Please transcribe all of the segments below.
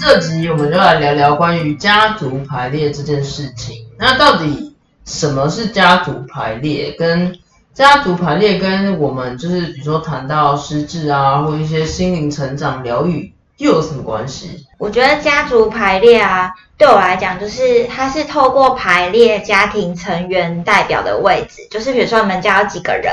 这集我们就来聊聊关于家族排列这件事情。那到底什么是家族排列？跟家族排列跟我们就是比如说谈到失智啊，或一些心灵成长疗愈，又有什么关系？我觉得家族排列啊，对我来讲就是它是透过排列家庭成员代表的位置，就是比如说你们家有几个人。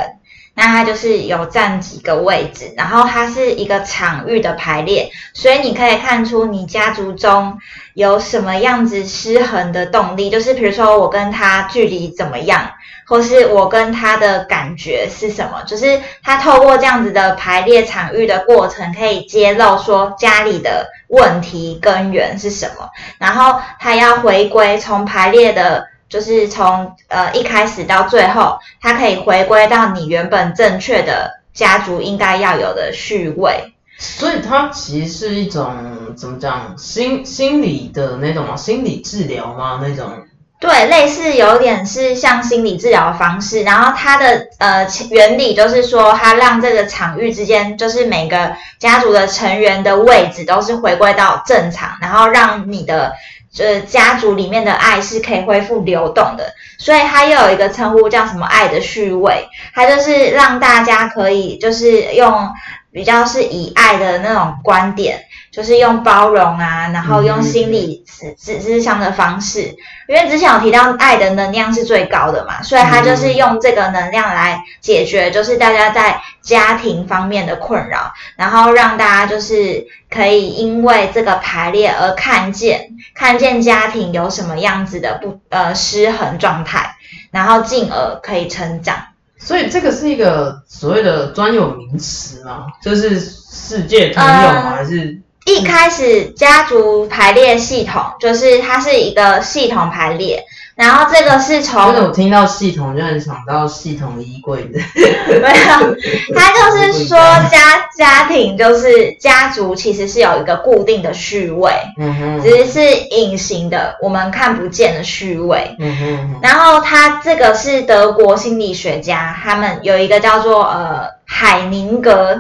那它就是有占几个位置，然后它是一个场域的排列，所以你可以看出你家族中有什么样子失衡的动力，就是比如说我跟他距离怎么样，或是我跟他的感觉是什么，就是他透过这样子的排列场域的过程，可以揭露说家里的问题根源是什么，然后他要回归从排列的。就是从呃一开始到最后，它可以回归到你原本正确的家族应该要有的序位。所以它其实是一种怎么讲心心理的那种嘛心理治疗嘛？那种对，类似有点是像心理治疗的方式。然后它的呃原理就是说，它让这个场域之间，就是每个家族的成员的位置都是回归到正常，然后让你的。就是家族里面的爱是可以恢复流动的，所以它又有一个称呼叫什么“爱的序位”，它就是让大家可以就是用比较是以爱的那种观点。就是用包容啊，然后用心理智智智商的方式，因为之前有提到爱的能量是最高的嘛，所以他就是用这个能量来解决，就是大家在家庭方面的困扰，然后让大家就是可以因为这个排列而看见看见家庭有什么样子的不呃失衡状态，然后进而可以成长。所以这个是一个所谓的专有名词吗？就是世界通用吗？还是？一开始家族排列系统就是它是一个系统排列，然后这个是从我听到系统就很想到系统衣柜的，没有，它就是说家家庭就是家族其实是有一个固定的序位，嗯哼，只是是隐形的，我们看不见的序位，嗯哼，然后它这个是德国心理学家他们有一个叫做呃海宁格。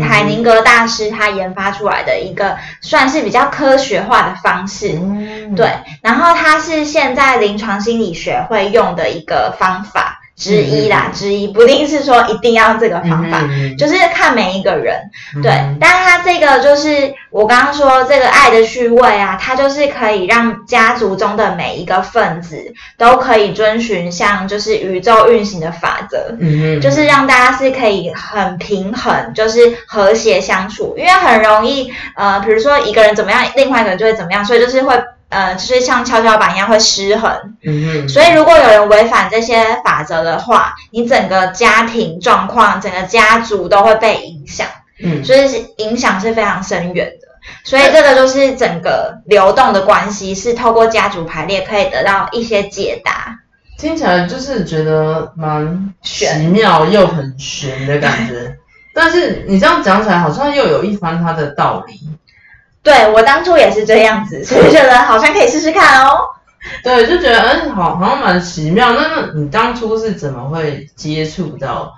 海宁格大师他研发出来的一个算是比较科学化的方式，对，然后它是现在临床心理学会用的一个方法。之一啦，之一不一定是说一定要这个方法，就是看每一个人。对，但是它这个就是我刚刚说这个爱的序位啊，它就是可以让家族中的每一个分子都可以遵循像就是宇宙运行的法则，嗯就是让大家是可以很平衡，就是和谐相处。因为很容易，呃，比如说一个人怎么样，另外一个人就会怎么样，所以就是会。呃，就是像跷跷板一样会失衡，嗯所以如果有人违反这些法则的话，你整个家庭状况、整个家族都会被影响，嗯，所以是影响是非常深远的。所以这个就是整个流动的关系是透过家族排列可以得到一些解答。听起来就是觉得蛮奇妙又很玄的感觉，但是你这样讲起来好像又有一番它的道理。对我当初也是这样子，所以觉得好像可以试试看哦。对，就觉得嗯，好好像蛮奇妙。那那你当初是怎么会接触到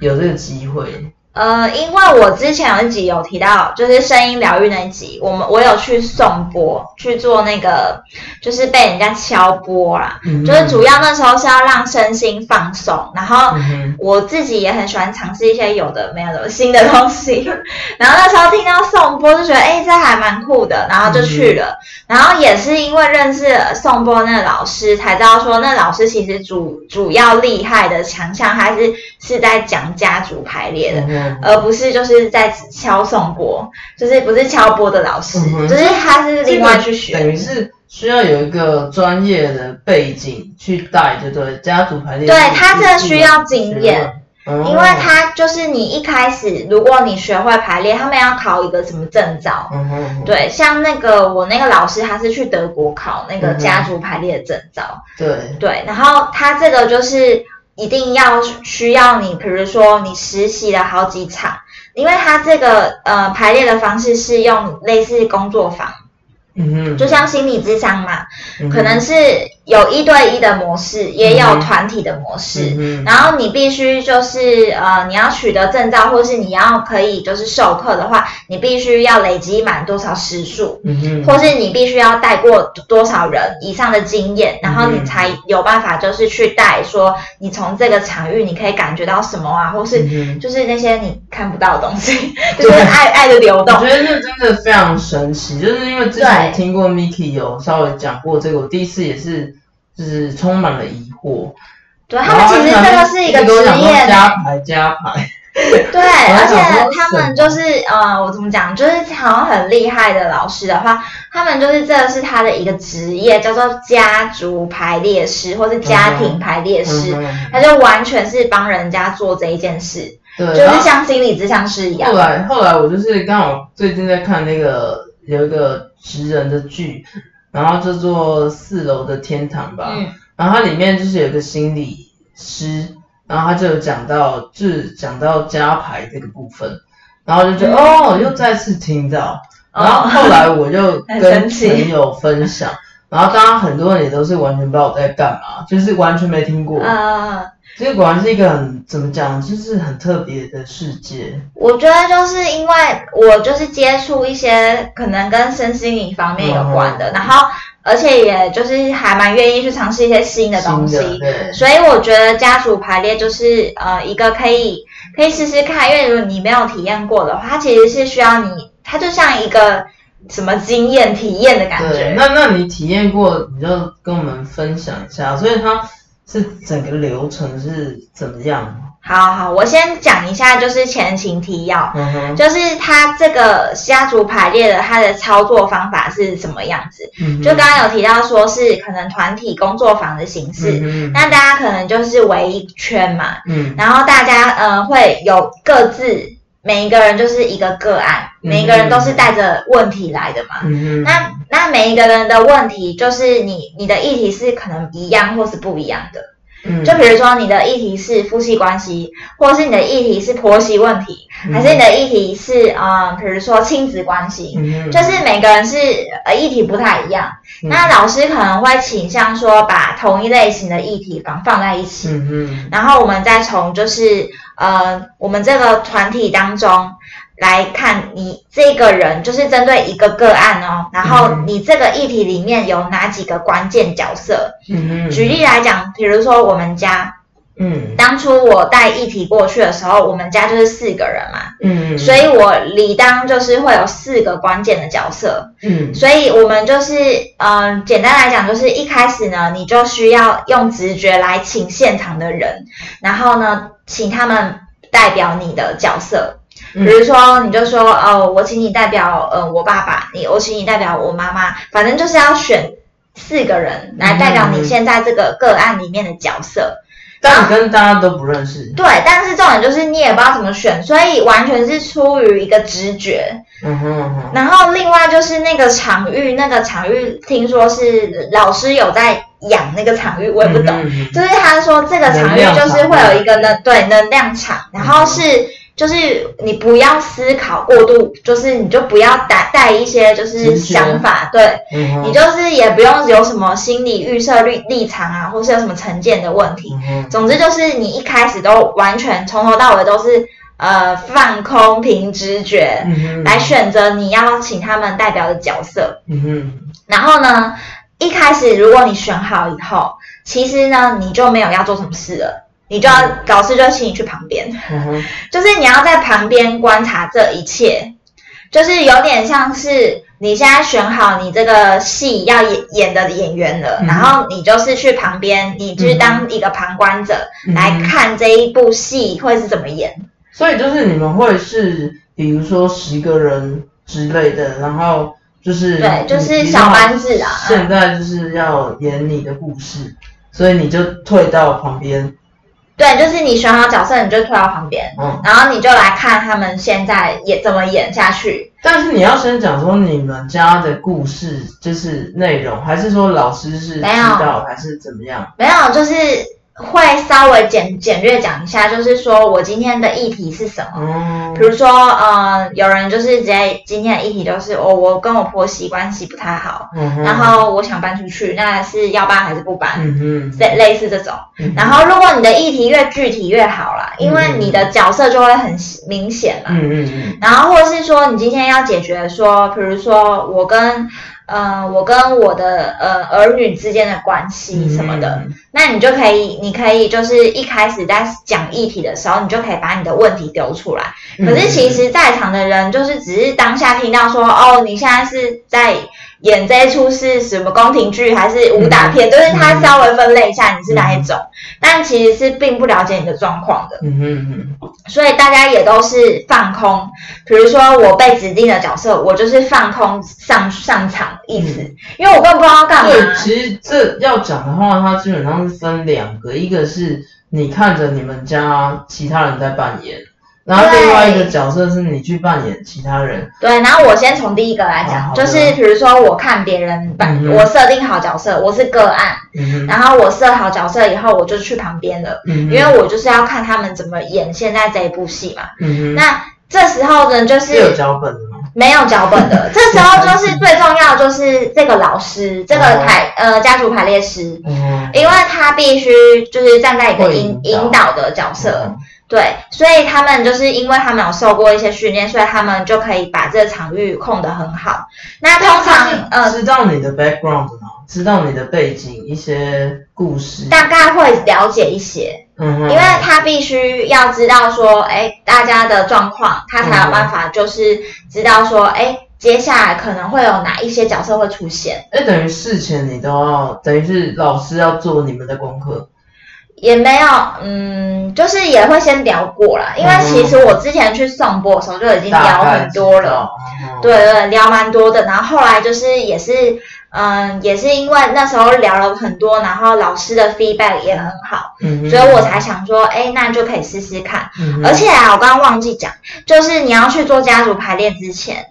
有这个机会？呃，因为我之前有一集有提到，就是声音疗愈那一集，我们我有去送钵去做那个，就是被人家敲钵啦，就是主要那时候是要让身心放松，然后我自己也很喜欢尝试一些有的没有的新的东西，然后那时候听到送钵就觉得，哎，这还蛮酷的，然后就去了，然后也是因为认识送钵那个老师，才知道说那老师其实主主要厉害的强项还是是在讲家族排列的。而不是就是在敲颂钵，就是不是敲钵的老师，就是他是另外去学，等于是需要有一个专业的背景去带，就对家族排列。对他这需要经验，因为他就是你一开始，如果你学会排列，他们要考一个什么证照？对，像那个我那个老师，他是去德国考那个家族排列的证照。对对，然后他这个就是。一定要需要你，比如说你实习了好几场，因为他这个呃排列的方式是用类似工作坊，嗯哼，就像心理智商嘛，可能是。有一对一的模式，也有团体的模式。嗯然后你必须就是呃，你要取得证照，或是你要可以就是授课的话，你必须要累积满多少时数，嗯或是你必须要带过多少人以上的经验，然后你才有办法就是去带说你从这个场域你可以感觉到什么啊，或是就是那些你看不到的东西，就是爱爱的流动。我觉得那真的非常神奇，就是因为之前听过 Miki 有稍微讲过这个，我第一次也是。就是充满了疑惑，对他们其实这个是一个职业，加牌加牌，对，而且他们就是呃，我怎么讲，就是好像很厉害的老师的话，他们就是这个是他的一个职业，叫做家族排列师或是家庭排列师，他就完全是帮人家做这一件事，对，就是像心理咨商师一样。后来后来我就是刚好最近在看那个有一个职人的剧。然后叫做四楼的天堂吧，然后它里面就是有个心理师，然后他就有讲到，就是讲到加牌这个部分，然后就觉得哦，又再次听到，然后后来我就 跟朋友分享，然后当然很多人也都是完全不知道我在干嘛，就是完全没听过。这果然是一个很怎么讲，就是很特别的世界。我觉得就是因为我就是接触一些可能跟身心灵方面有关的，然后而且也就是还蛮愿意去尝试一些新的东西，所以我觉得家族排列就是呃一个可以可以试试看，因为如果你没有体验过的话，它其实是需要你，它就像一个什么经验体验的感觉。那那你体验过，你就跟我们分享一下。所以它。是整个流程是怎么样？好好，我先讲一下，就是前情提要，就是他这个家族排列的它的操作方法是什么样子？就刚刚有提到说是可能团体工作坊的形式，那大家可能就是围一圈嘛，然后大家呃会有各自。每一个人就是一个个案，每一个人都是带着问题来的嘛。那那每一个人的问题，就是你你的议题是可能一样或是不一样的。就比如说你的议题是夫妻关系，或是你的议题是婆媳问题，还是你的议题是啊，比如说亲子关系，就是每个人是呃议题不太一样。那老师可能会倾向说把同一类型的议题放放在一起，然后我们再从就是呃我们这个团体当中。来看你这个人，就是针对一个个案哦，然后你这个议题里面有哪几个关键角色？嗯嗯。举例来讲，比如说我们家，嗯，当初我带议题过去的时候，我们家就是四个人嘛，嗯嗯，所以我理当就是会有四个关键的角色，嗯，所以我们就是，嗯，简单来讲，就是一开始呢，你就需要用直觉来请现场的人，然后呢，请他们代表你的角色。比如说，你就说哦，我请你代表呃我爸爸，你我请你代表我妈妈，反正就是要选四个人来代表你现在这个个案里面的角色。但你跟大家都不认识。对，但是重点就是你也不知道怎么选，所以完全是出于一个直觉。嗯哼。然后另外就是那个场域，那个场域听说是老师有在养那个场域，我也不懂。就是他说这个场域就是会有一个能对能量场，然后是。就是你不要思考过度，就是你就不要带带一些就是想法，对，你就是也不用有什么心理预设立立场啊，或是有什么成见的问题。总之就是你一开始都完全从头到尾都是呃放空凭直觉来选择你要请他们代表的角色。然后呢，一开始如果你选好以后，其实呢你就没有要做什么事了。你就要老师就请你去旁边，就是你要在旁边观察这一切，就是有点像是你现在选好你这个戏要演演的演员了，然后你就是去旁边，你去当一个旁观者来看这一部戏会是怎么演。所以就是你们会是比如说十个人之类的，然后就是对，就是小班制啊。现在就是要演你的故事，所以你就退到旁边。对，就是你选好角色，你就退到旁边，嗯，然后你就来看他们现在演怎么演下去。但是你要先讲说你们家的故事就是内容，还是说老师是知道，还是怎么样？没有，就是。会稍微简简略讲一下，就是说我今天的议题是什么。嗯，比如说，呃，有人就是直接今天的议题就是我我跟我婆媳关系不太好，然后我想搬出去，那是要搬还是不搬？嗯类类似这种。然后如果你的议题越具体越好啦，因为你的角色就会很明显嘛。嗯嗯嗯。然后或是说你今天要解决说，比如说我跟。呃，我跟我的呃儿女之间的关系什么的，那你就可以，你可以就是一开始在讲议题的时候，你就可以把你的问题丢出来。可是其实，在场的人就是只是当下听到说，哦，你现在是在。演这一出是什么宫廷剧还是武打片？就是他稍微分类一下你是哪一种，但其实是并不了解你的状况的。嗯哼哼。所以大家也都是放空，比如说我被指定的角色，我就是放空上上场意思，因为我根本不知道干嘛。对，其实这要讲的话，它基本上是分两个，一个是你看着你们家其他人在扮演。然后另外一个角色是你去扮演其他人。对，然后我先从第一个来讲，就是比如说我看别人扮，我设定好角色，我是个案，然后我设好角色以后，我就去旁边了，嗯因为我就是要看他们怎么演现在这一部戏嘛。那这时候呢，就是有脚本的吗？没有脚本的，这时候就是最重要就是这个老师，这个排呃家族排列师，因为他必须就是站在一个引引导。的角色。对，所以他们就是因为他们有受过一些训练，所以他们就可以把这个场域控得很好。那通常呃，知道你的 background 吗？知道你的背景一些故事，大概会了解一些。嗯哼，因为他必须要知道说，哎，大家的状况，他才有办法就是知道说，哎，接下来可能会有哪一些角色会出现。哎，等于事前你都要，等于是老师要做你们的功课。也没有，嗯，就是也会先聊过啦，因为其实我之前去送播的时候就已经聊很多了，对对，聊蛮多的，然后后来就是也是。嗯，也是因为那时候聊了很多，然后老师的 feedback 也很好，所以我才想说，哎，那就可以试试看。而且啊，我刚刚忘记讲，就是你要去做家族排列之前，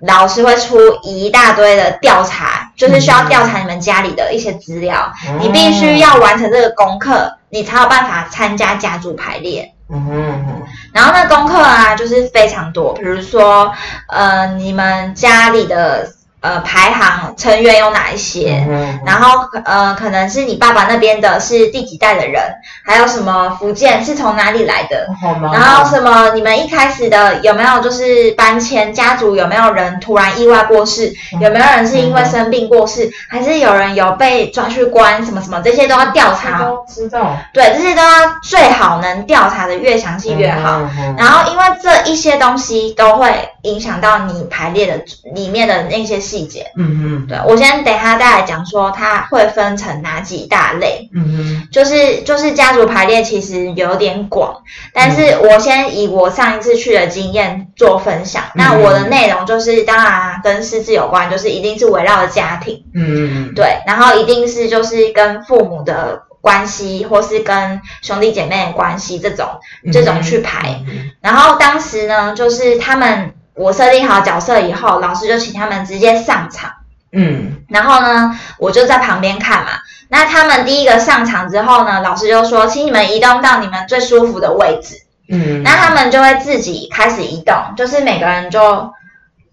老师会出一大堆的调查，就是需要调查你们家里的一些资料，你必须要完成这个功课，你才有办法参加家族排列。嗯哼，然后那功课啊，就是非常多，比如说，呃，你们家里的。呃，排行成员有哪一些？然后呃，可能是你爸爸那边的是第几代的人，还有什么福建是从哪里来的？然后什么？你们一开始的有没有就是搬迁？家族有没有人突然意外过世？有没有人是因为生病过世？还是有人有被抓去关？什么什么？这些都要调查。知道。对，这些都要最好能调查的越详细越好。然后因为这一些东西都会影响到你排列的里面的那些细节，嗯嗯，对我先等下再来讲说它会分成哪几大类，嗯哼，就是就是家族排列其实有点广，但是我先以我上一次去的经验做分享，那我的内容就是当然跟师资有关，就是一定是围绕着家庭，嗯。嗯嗯，对，然后一定是就是跟父母的关系，或是跟兄弟姐妹的关系这种这种去排，然后当时呢就是他们。我设定好角色以后，老师就请他们直接上场。嗯，然后呢，我就在旁边看嘛。那他们第一个上场之后呢，老师就说：“请你们移动到你们最舒服的位置。”嗯，那他们就会自己开始移动，就是每个人就。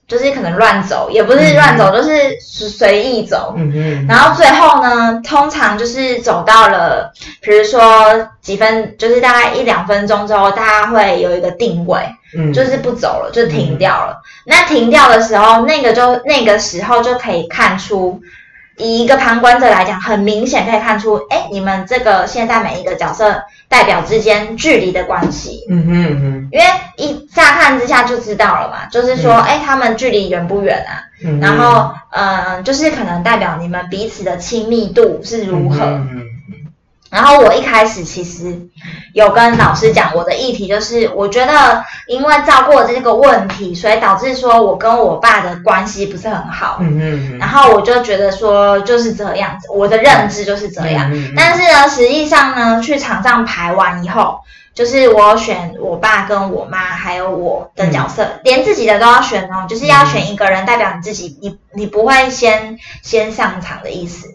就是可能乱走，也不是乱走，就是随随意走。嗯嗯。然后最后呢，通常就是走到了，比如说几分，就是大概一两分钟之后，大家会有一个定位，嗯，就是不走了，就停掉了。那停掉的时候，那个就那个时候就可以看出，以一个旁观者来讲，很明显可以看出，哎，你们这个现在每一个角色。代表之间距离的关系，嗯哼哼，因为一乍看之下就知道了嘛，就是说，哎，他们距离远不远啊？然后，嗯，就是可能代表你们彼此的亲密度是如何。然后我一开始其实有跟老师讲我的议题，就是我觉得因为照顾这个问题，所以导致说我跟我爸的关系不是很好。嗯嗯。然后我就觉得说就是这样子，我的认知就是这样。但是呢，实际上呢，去场上排完以后，就是我选我爸跟我妈还有我的角色，连自己的都要选哦，就是要选一个人代表你自己，你你不会先先上场的意思。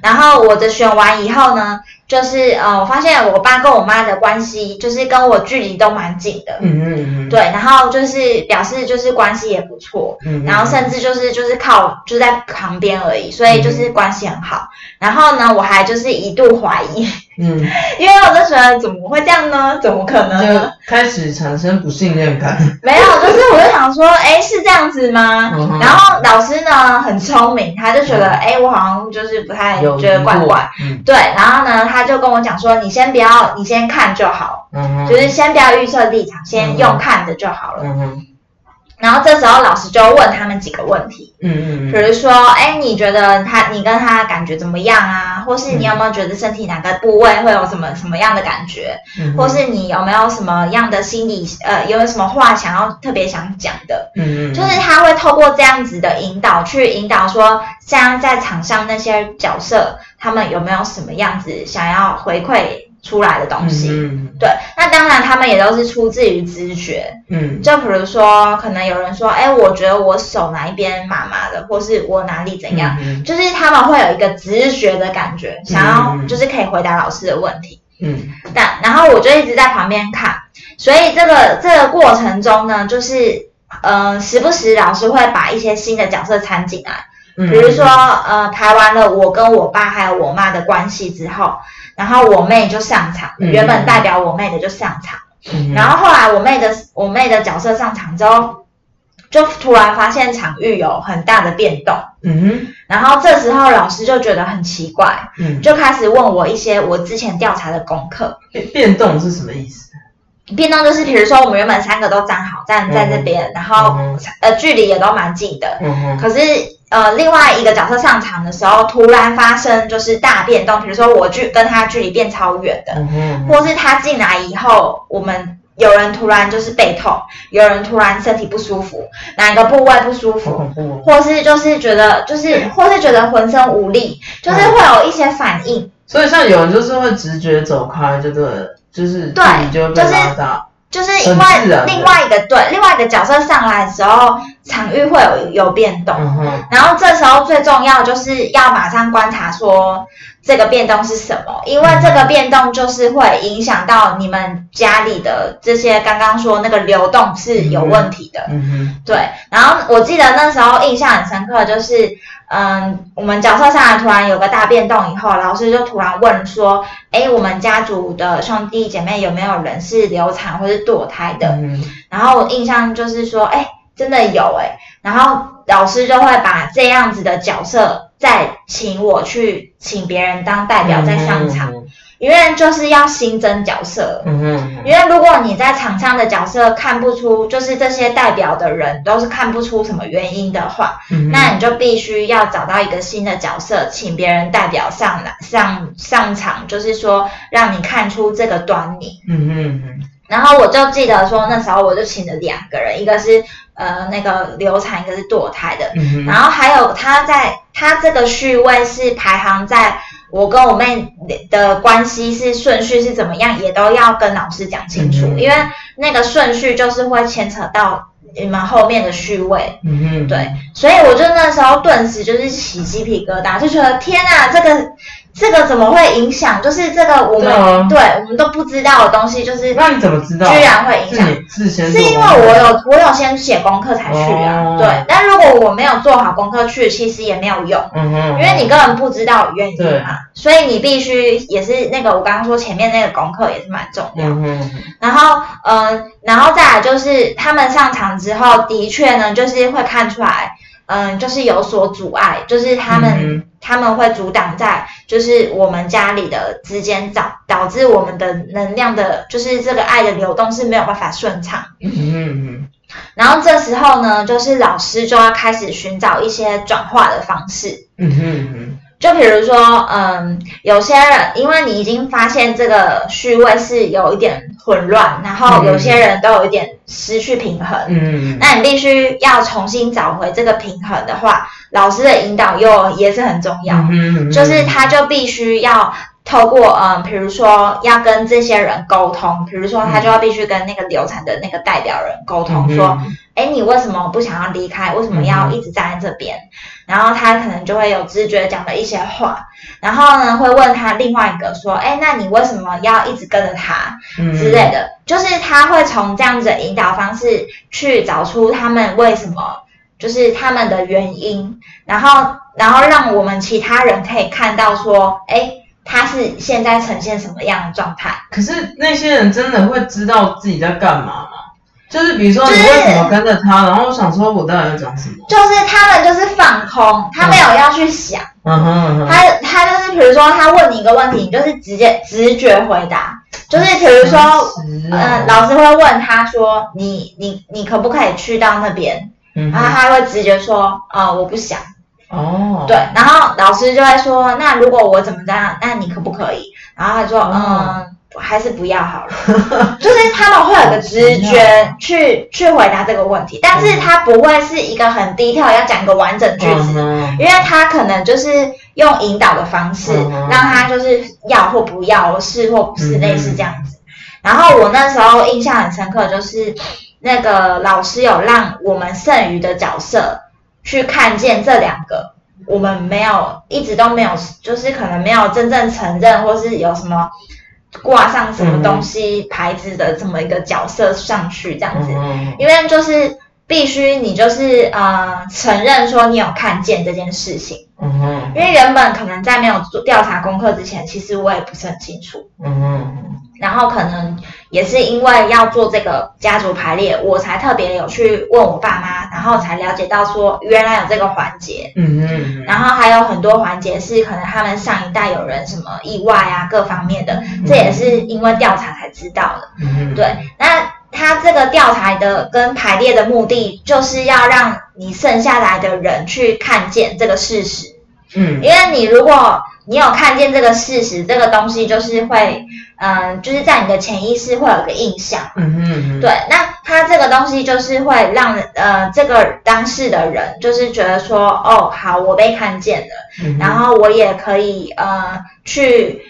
然后我的选完以后呢？就是呃，我发现我爸跟我妈的关系，就是跟我距离都蛮近的。嗯嗯嗯。对，然后就是表示就是关系也不错。嗯。然后甚至就是就是靠就在旁边而已，所以就是关系很好。然后呢，我还就是一度怀疑。嗯。因为我就觉得怎么会这样呢？怎么可能？就开始产生不信任感。没有，就是我就想说，哎，是这样子吗？然后老师呢很聪明，他就觉得，哎，我好像就是不太觉得怪怪。嗯。对，然后呢，他。他就跟我讲说：“你先不要，你先看就好，就是先不要预测立场，先用看的就好了。”然后这时候老师就问他们几个问题，嗯嗯，比如说，哎，你觉得他，你跟他感觉怎么样啊？或是你有没有觉得身体哪个部位会有什么什么样的感觉？或是你有没有什么样的心理，呃，有什么话想要特别想讲的？嗯嗯，就是他会透过这样子的引导，去引导说，像在场上那些角色，他们有没有什么样子想要回馈？出来的东西，嗯对，那当然他们也都是出自于直觉，嗯，就比如说，可能有人说，哎，我觉得我手哪一边麻麻的，或是我哪里怎样，就是他们会有一个直觉的感觉，想要就是可以回答老师的问题，嗯，但然后我就一直在旁边看，所以这个这个过程中呢，就是呃，时不时老师会把一些新的角色掺进来，比如说呃，排完了我跟我爸还有我妈的关系之后。然后我妹就上场，原本代表我妹的就上场，然后后来我妹的我妹的角色上场之后，就突然发现场域有很大的变动，嗯。哼，然后这时候老师就觉得很奇怪，嗯，就开始问我一些我之前调查的功课。变变动是什么意思？变动就是比如说我们原本三个都站好站在这边，然后呃距离也都蛮近的，可是。呃，另外一个角色上场的时候，突然发生就是大变动，比如说我距跟他距离变超远的，或是他进来以后，我们有人突然就是背痛，有人突然身体不舒服，哪个部位不舒服，或是就是觉得就是 或是觉得浑身无力，就是会有一些反应。所以像有人就是会直觉走开，就对，就是对，就被拉大。就是因为另外一个对另外一个角色上来的时候，场域会有有变动，然后这时候最重要就是要马上观察说这个变动是什么，因为这个变动就是会影响到你们家里的这些刚刚说那个流动是有问题的，对。然后我记得那时候印象很深刻，就是。嗯，我们角色上来突然有个大变动以后，老师就突然问说：“哎，我们家族的兄弟姐妹有没有人是流产或是堕胎的？”然后我印象就是说：“哎，真的有哎。”然后老师就会把这样子的角色再请我去请别人当代表再上场。因为就是要新增角色，嗯哼，因为如果你在场上的角色看不出，就是这些代表的人都是看不出什么原因的话，那你就必须要找到一个新的角色，请别人代表上来上上场，就是说让你看出这个端倪，嗯哼哼。然后我就记得说那时候我就请了两个人，一个是呃那个流产，一个是堕胎的，然后还有他在他这个序位是排行在。我跟我妹的关系是顺序是怎么样，也都要跟老师讲清楚，因为那个顺序就是会牵扯到你们后面的序位，对，所以我就那时候顿时就是起鸡皮疙瘩，就觉得天啊，这个。这个怎么会影响？就是这个我们对我们都不知道的东西，就是那你怎么知道？居然会影响？是是因为我有我有先写功课才去啊。对，但如果我没有做好功课去，其实也没有用。嗯哼。因为你根本不知道原因嘛，所以你必须也是那个我刚刚说前面那个功课也是蛮重要。嗯哼。然后嗯，然后再来就是他们上场之后，的确呢，就是会看出来。嗯，就是有所阻碍，就是他们他们会阻挡在，就是我们家里的之间导导致我们的能量的，就是这个爱的流动是没有办法顺畅。嗯嗯。然后这时候呢，就是老师就要开始寻找一些转化的方式。嗯哼。就比如说，嗯，有些人因为你已经发现这个序位是有一点混乱，然后有些人都有一点失去平衡，嗯，那你必须要重新找回这个平衡的话，老师的引导又也是很重要，嗯，就是他就必须要。透过嗯，比如说要跟这些人沟通，比如说他就要必须跟那个流产的那个代表人沟通，说，哎，你为什么不想要离开？为什么要一直站在这边？然后他可能就会有直觉讲的一些话，然后呢会问他另外一个说，哎，那你为什么要一直跟着他之类的？就是他会从这样子的引导方式去找出他们为什么，就是他们的原因，然后然后让我们其他人可以看到说，哎。他是现在呈现什么样的状态？可是那些人真的会知道自己在干嘛？就是比如说你为什么跟着他，然后我想说我到底要讲什么？就是他们就是放空，他没有要去想。嗯哼。他他就是比如说他问你一个问题，你就是直接直觉回答。就是比如说，嗯，老师会问他说：“你你你可不可以去到那边？”然后他会直接说：“啊，我不想。”哦，对，然后老师就会说，那如果我怎么这样，那你可不可以？然后他说，嗯，还是不要好了。就是他们会有个直觉去去回答这个问题，但是他不会是一个很低调要讲一个完整句子，因为他可能就是用引导的方式，让他就是要或不要，是或不是，类似这样子。然后我那时候印象很深刻，就是那个老师有让我们剩余的角色。去看见这两个，我们没有一直都没有，就是可能没有真正承认，或是有什么挂上什么东西牌子的这么一个角色上去这样子，因为就是必须你就是呃承认说你有看见这件事情，嗯，因为原本可能在没有做调查功课之前，其实我也不是很清楚。然后可能也是因为要做这个家族排列，我才特别有去问我爸妈，然后才了解到说原来有这个环节。嗯嗯。然后还有很多环节是可能他们上一代有人什么意外啊，各方面的，这也是因为调查才知道的。嗯对，那他这个调查的跟排列的目的，就是要让你剩下来的人去看见这个事实。嗯。因为你如果你有看见这个事实，这个东西就是会。嗯，就是在你的潜意识会有个印象，嗯哼，对，那他这个东西就是会让呃这个当事的人就是觉得说，哦，好，我被看见了，然后我也可以呃去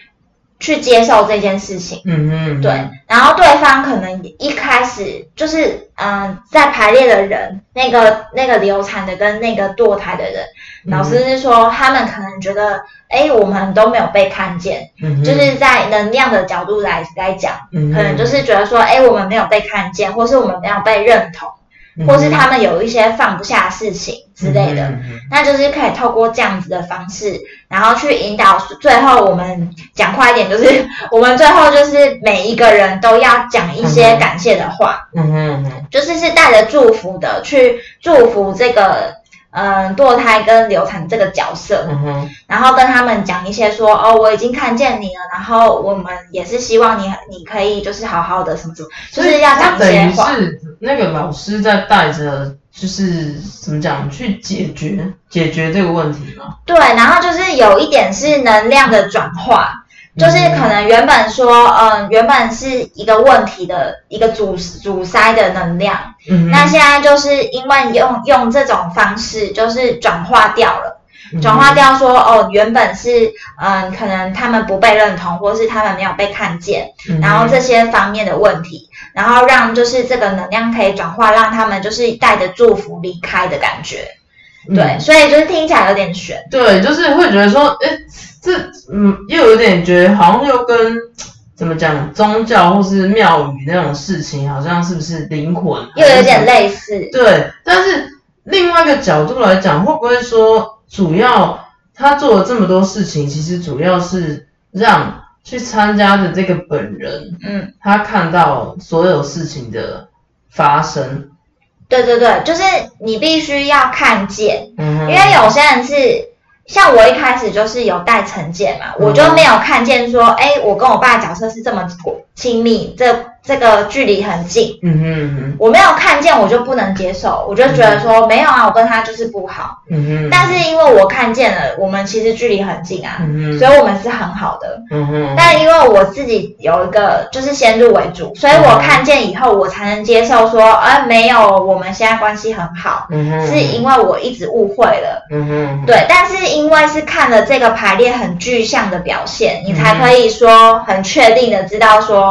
去接受这件事情，嗯嗯，对，然后对方可能一开始就是嗯在排列的人，那个那个流产的跟那个堕胎的人，老师是说他们可能觉得。哎，我们都没有被看见，嗯就是在能量的角度来来讲，可能就是觉得说，哎，我们没有被看见，或是我们没有被认同，或是他们有一些放不下的事情之类的，那就是可以透过这样子的方式，然后去引导。最后我们讲快一点，就是 我们最后就是每一个人都要讲一些感谢的话，嗯嗯，就是是带着祝福的去祝福这个。嗯，堕胎跟流产这个角色，然后跟他们讲一些说，哦，我已经看见你了，然后我们也是希望你，你可以就是好好的什么什么，就是要讲一些话。是那个老师在带着，就是怎么讲去解决解决这个问题吗？对，然后就是有一点是能量的转化。就是可能原本说，嗯，原本是一个问题的一个阻阻塞的能量，嗯，那现在就是因为用用这种方式，就是转化掉了，转化掉说哦，原本是嗯，可能他们不被认同，或是他们没有被看见，然后这些方面的问题，然后让就是这个能量可以转化，让他们就是带着祝福离开的感觉。对，所以就是听起来有点悬。对，就是会觉得说，哎，这嗯，又有点觉得好像又跟怎么讲宗教或是庙宇那种事情，好像是不是灵魂又有点类似？对，但是另外一个角度来讲，会不会说主要他做了这么多事情，其实主要是让去参加的这个本人，嗯，他看到所有事情的发生。对对对，就是你必须要看见，因为有些人是像我一开始就是有带成见嘛，我就没有看见说，哎，我跟我爸角色是这么亲密，这。这个距离很近，嗯哼哼，我没有看见，我就不能接受，我就觉得说没有啊，我跟他就是不好，嗯哼。但是因为我看见了，我们其实距离很近啊，嗯哼，所以我们是很好的，嗯哼。但因为我自己有一个就是先入为主，所以我看见以后，我才能接受说，呃，没有，我们现在关系很好，嗯哼，是因为我一直误会了，嗯哼，对。但是因为是看了这个排列很具象的表现，你才可以说很确定的知道说。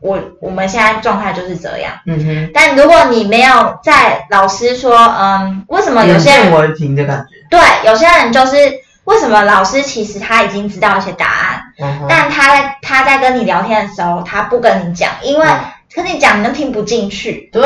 我我们现在状态就是这样，嗯哼。但如果你没有在老师说，嗯，为什么有些人为凭的感觉？对，有些人就是为什么老师其实他已经知道一些答案，但他在他在跟你聊天的时候，他不跟你讲，因为跟你讲你都听不进去。对，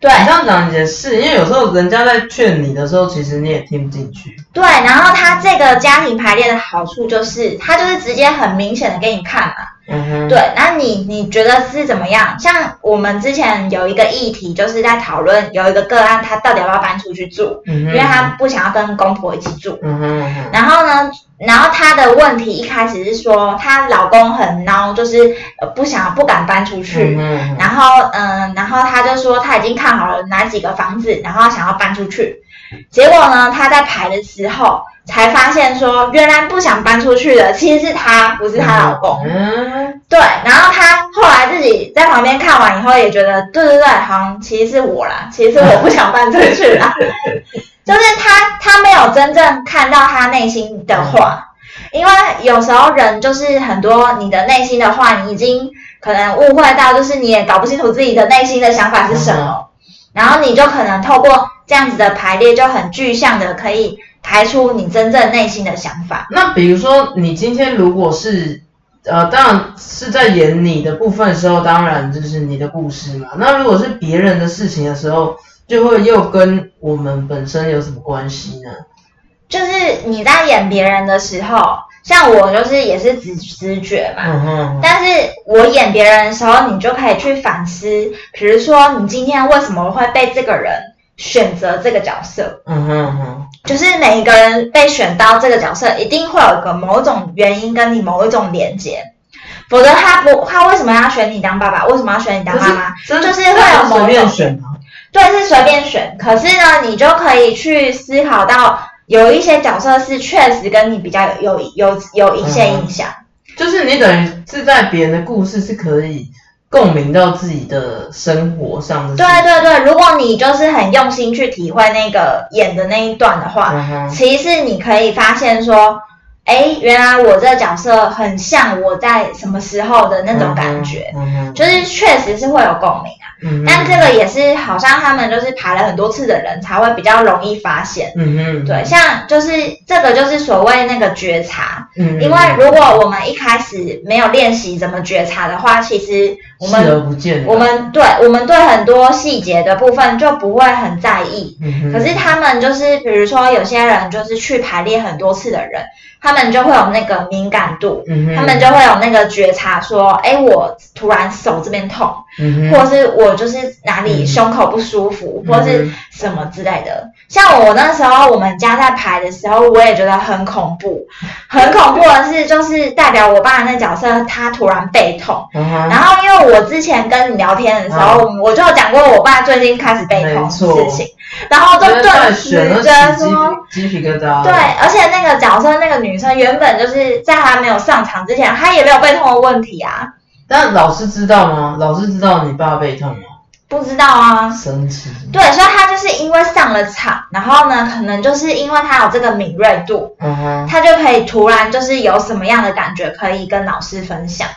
对，你这样讲也是，因为有时候人家在劝你的时候，其实你也听不进去。对，然后他这个家庭排列的好处就是，他就是直接很明显的给你看嘛。嗯对，那你你觉得是怎么样？像我们之前有一个议题，就是在讨论有一个个案，他到底要不要搬出去住？嗯因为他不想要跟公婆一起住。嗯哼。然后呢，然后他的问题一开始是说，她老公很孬，就是不想不敢搬出去。嗯然后嗯，然后他就说他已经看好了哪几个房子，然后想要搬出去。结果呢，他在排的时候。才发现说，原来不想搬出去的其实是她，不是她老公。嗯，对。然后她后来自己在旁边看完以后，也觉得，对对对，好像其实是我啦，其实是我不想搬出去啦。就是她，她没有真正看到她内心的话，因为有时候人就是很多你的内心的话，你已经可能误会到，就是你也搞不清楚自己的内心的想法是什么，然后你就可能透过这样子的排列，就很具象的可以。排出你真正内心的想法。那比如说，你今天如果是，呃，当然是在演你的部分的时候，当然就是你的故事嘛。那如果是别人的事情的时候，就会又跟我们本身有什么关系呢？就是你在演别人的时候，像我就是也是直直觉嘛。嗯哼。但是我演别人的时候，你就可以去反思，比如说你今天为什么会被这个人。选择这个角色，嗯哼哼，就是每一个人被选到这个角色，一定会有个某种原因跟你某一种连接，否则他不，他为什么要选你当爸爸？为什么要选你当妈妈？就是会有随便选对，是随便选。可是呢，你就可以去思考到，有一些角色是确实跟你比较有有有有一些影响。就是你等于是在别人的故事是可以。共鸣到自己的生活上的。对对对，如果你就是很用心去体会那个演的那一段的话，其实你可以发现说，哎，原来我这个角色很像我在什么时候的那种感觉，就是确实是会有共鸣啊。但这个也是好像他们就是排了很多次的人才会比较容易发现。嗯哼，对，像就是这个就是所谓那个觉察。嗯，因为如果我们一开始没有练习怎么觉察的话，其实我们我们对我们对很多细节的部分就不会很在意。嗯可是他们就是比如说有些人就是去排列很多次的人，他们就会有那个敏感度。嗯他们就会有那个觉察，说，哎，我突然手这边痛。嗯或者是我就是哪里胸口不舒服，或是什么之类的。像我那时候，我们家在排的时候，我也觉得很恐怖。很恐怖的是，就是代表我爸那角色，他突然背痛。然后，因为我之前跟你聊天的时候，我就有讲过我爸最近开始背痛的事情，然后就顿时觉得说鸡皮疙瘩。对，而且那个角色那个女生原本就是在他没有上场之前，她也没有背痛的问题啊。但老师知道吗？老师知道你爸背痛吗？不知道啊，神奇。对，所以他就是因为上了场，然后呢，可能就是因为他有这个敏锐度，他就可以突然就是有什么样的感觉可以跟老师分享，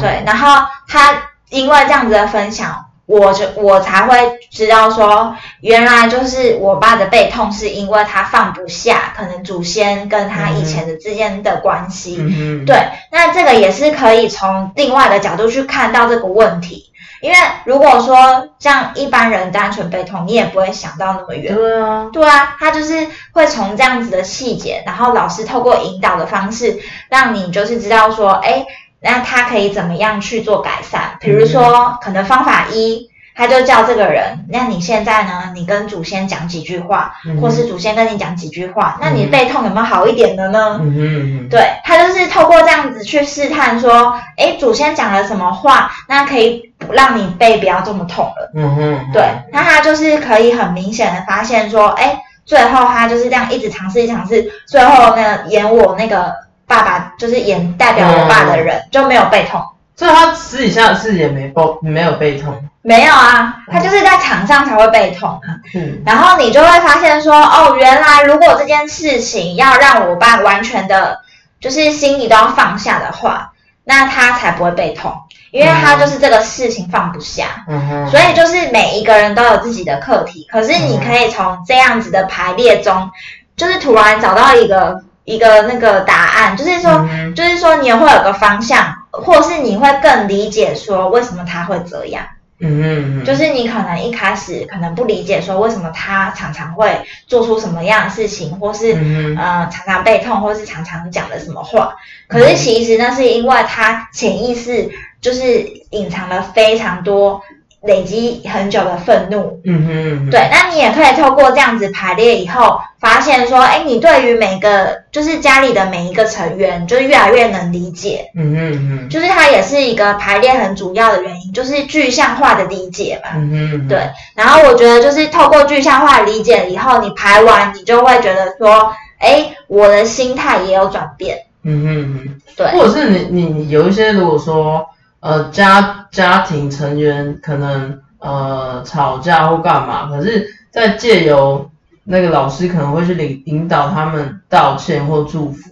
对，然后他因为这样子的分享，我就我才会知道说，原来就是我爸的背痛是因为他放不下，可能祖先跟他以前的之间的关系，嗯对，那这个也是可以从另外的角度去看到这个问题。因为如果说像一般人单纯背痛，你也不会想到那么远。对啊，对啊，他就是会从这样子的细节，然后老师透过引导的方式，让你就是知道说，哎，那他可以怎么样去做改善？比如说，可能方法一。他就叫这个人，那你现在呢？你跟祖先讲几句话，或是祖先跟你讲几句话，那你背痛有没有好一点的呢？嗯嗯对他就是透过这样子去试探，说，哎，祖先讲了什么话，那可以让你背不要这么痛了。嗯哼。对，那他就是可以很明显的发现说，哎，最后他就是这样一直尝试，一尝试，最后呢演我那个爸爸，就是演代表我爸的人就没有背痛。所以他私底下是也没报，没有背痛。没有啊，他就是在场上才会背痛啊。嗯，然后你就会发现说，哦，原来如果这件事情要让我爸完全的，就是心里都要放下的话，那他才不会背痛，因为他就是这个事情放不下。嗯哼。所以就是每一个人都有自己的课题，可是你可以从这样子的排列中，就是突然找到一个一个那个答案，就是说，就是说你也会有个方向，或是你会更理解说为什么他会这样。嗯嗯，就是你可能一开始可能不理解说为什么他常常会做出什么样的事情，或是呃常常背痛，或是常常讲的什么话，可是其实那是因为他潜意识就是隐藏了非常多。累积很久的愤怒，嗯哼，对，那你也可以透过这样子排列以后，发现说，哎，你对于每个就是家里的每一个成员，就是越来越能理解，嗯哼哼，就是它也是一个排列很主要的原因，就是具象化的理解嘛，嗯哼，对，然后我觉得就是透过具象化理解以后，你排完，你就会觉得说，哎，我的心态也有转变，嗯哼哼，对，或者是你你你有一些如果说。呃，家家庭成员可能呃吵架或干嘛，可是，在借由那个老师可能会去领引导他们道歉或祝福，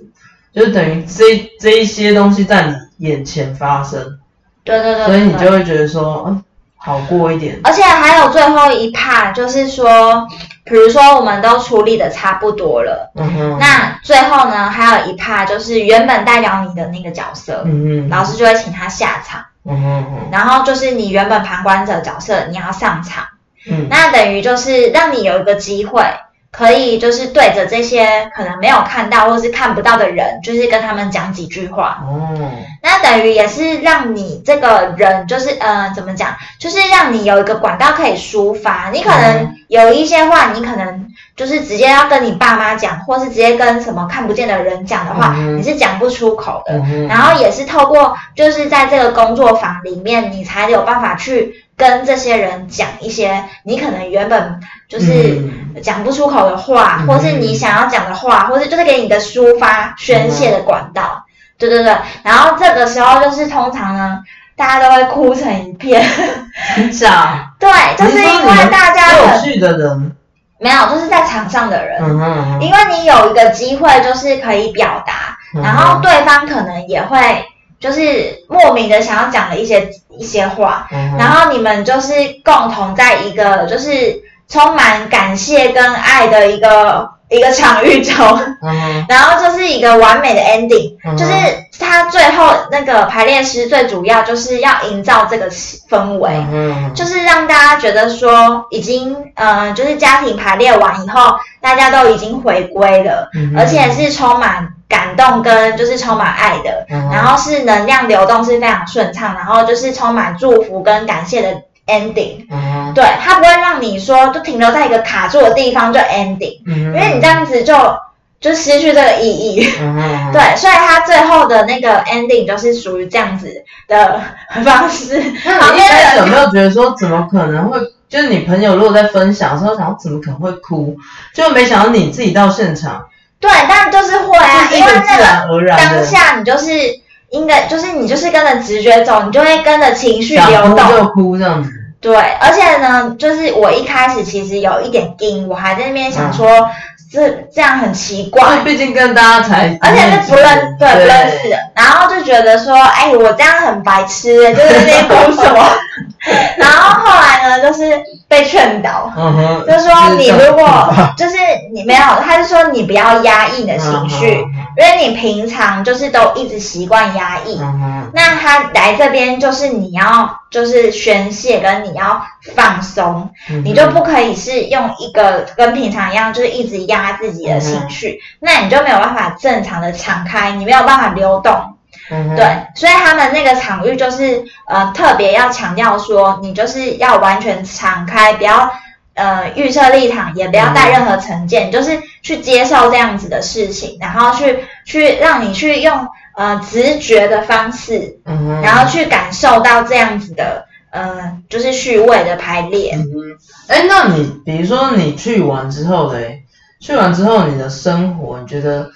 就是等于这这一些东西在你眼前发生，对对对，所以你就会觉得说，嗯，好过一点。而且还有最后一 part，就是说。比如说，我们都处理的差不多了，嗯，那最后呢，还有一趴就是原本代表你的那个角色，嗯，老师就会请他下场，嗯，然后就是你原本旁观者角色你要上场，嗯，那等于就是让你有一个机会。可以就是对着这些可能没有看到或是看不到的人，就是跟他们讲几句话。哦，那等于也是让你这个人就是呃怎么讲，就是让你有一个管道可以抒发。你可能有一些话，你可能就是直接要跟你爸妈讲，或是直接跟什么看不见的人讲的话，你是讲不出口的。然后也是透过就是在这个工作坊里面，你才有办法去。跟这些人讲一些你可能原本就是讲不出口的话，或是你想要讲的话，或是就是给你的抒发宣泄的管道。对对对，然后这个时候就是通常呢，大家都会哭成一片。讲 对，就是因为大家有趣的人。没有，就是在场上的人，因为你有一个机会就是可以表达，然后对方可能也会。就是莫名的想要讲的一些一些话，然后你们就是共同在一个就是充满感谢跟爱的一个一个场域中，然后就是一个完美的 ending，就是他最后那个排练师最主要就是要营造这个氛围，就是让大家觉得说已经呃就是家庭排列完以后，大家都已经回归了，而且是充满。感动跟就是充满爱的，然后是能量流动是非常顺畅，然后就是充满祝福跟感谢的 ending。对，它不会让你说就停留在一个卡住的地方就 ending，因为你这样子就就失去这个意义。对，所以它最后的那个 ending 就是属于这样子的 方式。那你一开始有没有觉得说怎么可能会？就是你朋友如果在分享的时候，想怎么可能会哭？就没想到你自己到现场。对，但就是会啊，因为那个当下你就是应该就是你就是跟着直觉走，你就会跟着情绪流动，就哭这样子。对，而且呢，就是我一开始其实有一点惊，我还在那边想说。这这样很奇怪，毕竟跟大家才，而且是不认对不认识的，然后就觉得说，哎，我这样很白痴，就是那边哭什么？然后后来呢，就是被劝导，就说你如果就是你没有，他就说你不要压抑你的情绪，因为你平常就是都一直习惯压抑，那他来这边就是你要就是宣泄跟你要放松，你就不可以是用一个跟平常一样，就是一直压自己的情绪，那你就没有办法正常的敞开，你没有办法流动。对，所以他们那个场域就是呃特别要强调说，你就是要完全敞开，不要呃预设立场，也不要带任何成见，就是去接受这样子的事情，然后去去让你去用呃直觉的方式，嗯，然后去感受到这样子的呃就是序位的排列。嗯，哎，那你比如说你去完之后嘞，去完之后你的生活你觉得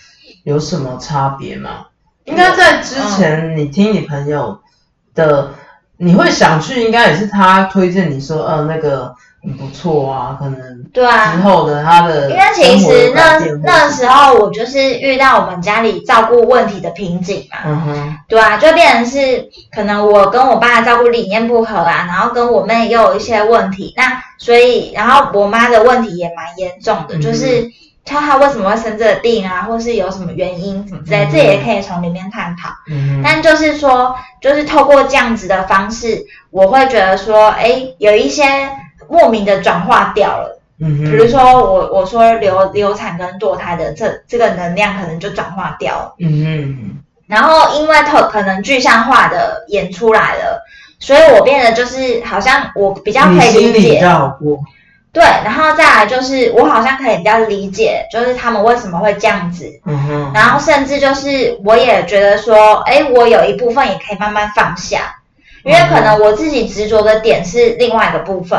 有什么差别吗？应该在之前，你听你朋友的，你会想去，应该也是他推荐你说，呃，那个很不错啊，可能对啊。之后的他的，因为其实那那时候我就是遇到我们家里照顾问题的瓶颈嘛，嗯哼，对啊，就变成是可能我跟我爸照顾理念不合啊，然后跟我妹又有一些问题，那所以然后我妈的问题也蛮严重的，就是。他他为什么会生这个病啊，或是有什么原因什么之类，这也可以从里面探讨。嗯，但就是说，就是透过这样子的方式，我会觉得说，哎，有一些莫名的转化掉了。嗯比如说我我说流流产跟堕胎的这这个能量可能就转化掉了。嗯嗯。然后因为特可能具象化的演出来了，所以我变得就是好像我比较可以理解。对，然后再来就是我好像可以比较理解，就是他们为什么会这样子，嗯哼，然后甚至就是我也觉得说，哎，我有一部分也可以慢慢放下，因为可能我自己执着的点是另外一个部分，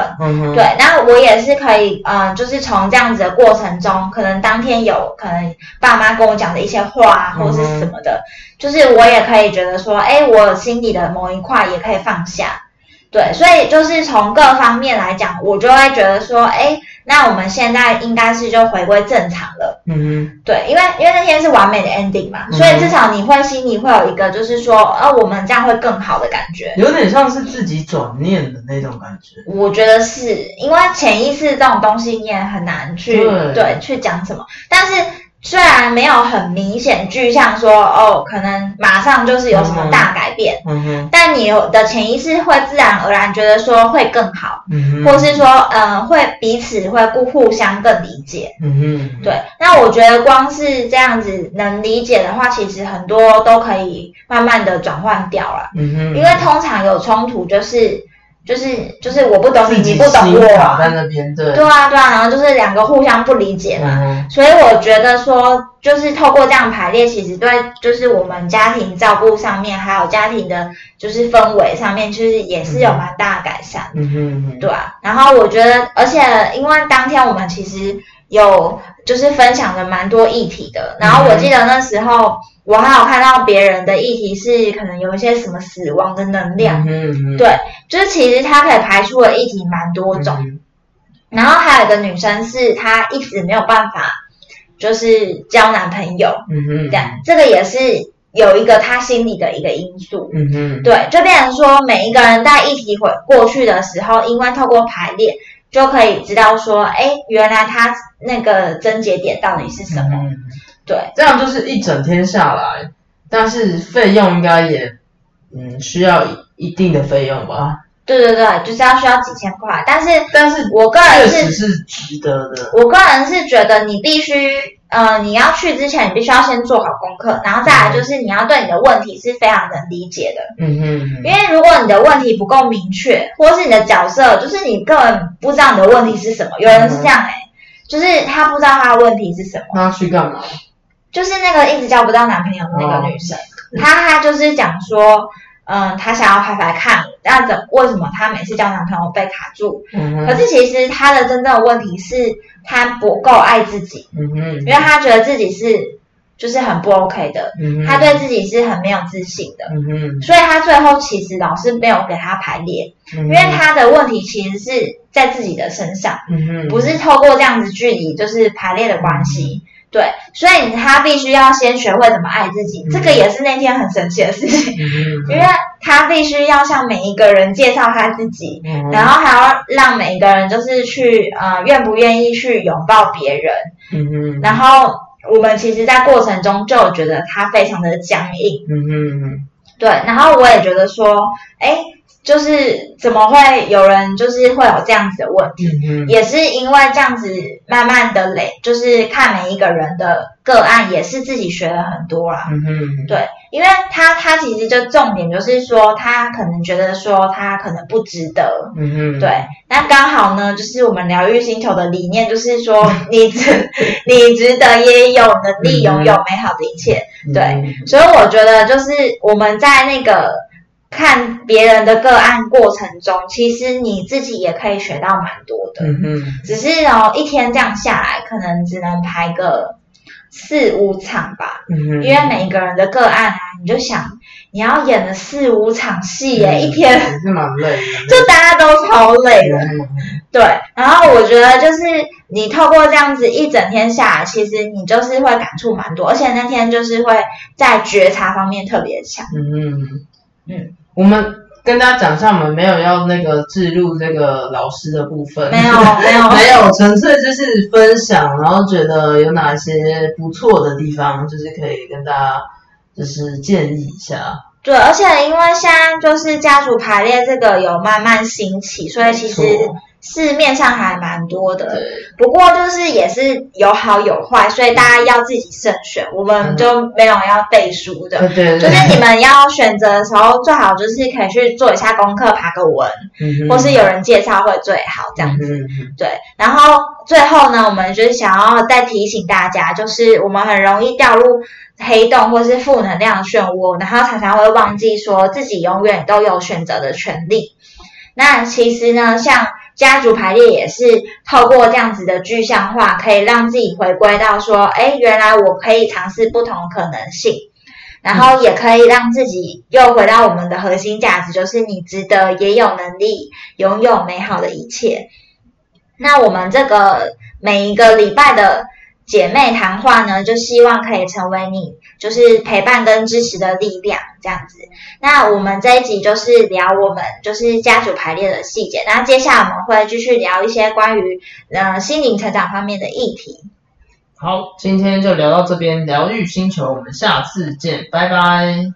对，那我也是可以，嗯，就是从这样子的过程中，可能当天有可能爸妈跟我讲的一些话或者是什么的，就是我也可以觉得说，哎，我心里的某一块也可以放下。对，所以就是从各方面来讲，我就会觉得说，哎，那我们现在应该是就回归正常了。嗯哼，对，因为因为那天是完美的 ending 嘛，所以至少你会心里会有一个，就是说，呃，我们这样会更好的感觉。有点像是自己转念的那种感觉。我觉得是因为潜意识这种东西，你也很难去对去讲什么，但是。虽然没有很明显具象说哦，可能马上就是有什么大改变，嗯哼，但你的潜意识会自然而然觉得说会更好，嗯哼，或是说呃会彼此会互互相更理解，嗯哼，对。那我觉得光是这样子能理解的话，其实很多都可以慢慢的转换掉了，嗯哼，因为通常有冲突就是。就是就是我不懂你，你不懂我，在那边对。对啊对啊，然后就是两个互相不理解嘛，所以我觉得说，就是透过这样排列，其实对，就是我们家庭照顾上面，还有家庭的，就是氛围上面，其实也是有蛮大的改善，嗯嗯，对啊。然后我觉得，而且因为当天我们其实有就是分享了蛮多议题的，然后我记得那时候。我还有看到别人的议题是可能有一些什么死亡的能量，对，就是其实他可以排出的议题蛮多种。然后还有一个女生是她一直没有办法，就是交男朋友，嗯哼，对，这个也是有一个她心里的一个因素，嗯哼，对，就变成说每一个人在议题回过去的时候，因为透过排列就可以知道说，哎，原来他那个症结点到底是什么。对，这样就是一整天下来，但是费用应该也，嗯，需要一定的费用吧？对对对，就是要需要几千块，但是但是我个人是是值得的。我个人是觉得你必须，呃，你要去之前，你必须要先做好功课，然后再来就是你要对你的问题是非常能理解的。嗯哼。因为如果你的问题不够明确，或是你的角色就是你根本不知道你的问题是什么，有人是这样哎，就是他不知道他的问题是什么，他去干嘛？就是那个一直交不到男朋友的那个女生，她她就是讲说，嗯，她想要拍拍看，那怎为什么她每次交男朋友被卡住？嗯可是其实她的真正的问题是她不够爱自己，嗯哼，因为她觉得自己是就是很不 OK 的，他对自己是很没有自信的，所以他最后其实老师没有给他排列，因为他的问题其实是在自己的身上，不是透过这样子距离就是排列的关系。对，所以他必须要先学会怎么爱自己，这个也是那天很神奇的事情，因为他必须要向每一个人介绍他自己，然后还要让每一个人就是去呃愿不愿意去拥抱别人，然后我们其实，在过程中就觉得他非常的僵硬，对，然后我也觉得说，哎。就是怎么会有人就是会有这样子的问题，也是因为这样子慢慢的累，就是看每一个人的个案，也是自己学了很多啦。对，因为他他其实就重点就是说，他可能觉得说他可能不值得。对，那刚好呢，就是我们疗愈星球的理念就是说，你值你值得，也有能力拥有美好的一切。对，所以我觉得就是我们在那个。看别人的个案过程中，其实你自己也可以学到蛮多的。嗯嗯。只是哦，一天这样下来，可能只能排个四五场吧。嗯因为每一个人的个案啊，你就想你要演了四五场戏耶，一天是蛮累的。就大家都超累的。对。然后我觉得就是你透过这样子一整天下来，其实你就是会感触蛮多，而且那天就是会在觉察方面特别强。嗯嗯。嗯，我们跟大家讲一下，我们没有要那个置入这个老师的部分，没有没有 没有，纯粹就是分享，然后觉得有哪些不错的地方，就是可以跟大家就是建议一下。对，而且因为现在就是家族排列这个有慢慢兴起，所以其实。市面上还蛮多的，不过就是也是有好有坏，所以大家要自己慎选。我们就没有要背书的，就是你们要选择的时候，最好就是可以去做一下功课，爬个文，或是有人介绍会最好这样子。对，然后最后呢，我们就是想要再提醒大家，就是我们很容易掉入黑洞或是负能量漩涡，然后常常会忘记说自己永远都有选择的权利。那其实呢，像家族排列也是透过这样子的具象化，可以让自己回归到说，哎，原来我可以尝试不同可能性，然后也可以让自己又回到我们的核心价值，就是你值得，也有能力拥有美好的一切。那我们这个每一个礼拜的。姐妹谈话呢，就希望可以成为你就是陪伴跟支持的力量，这样子。那我们这一集就是聊我们就是家族排列的细节，那接下来我们会继续聊一些关于呃心灵成长方面的议题。好，今天就聊到这边，疗愈星球，我们下次见，拜拜。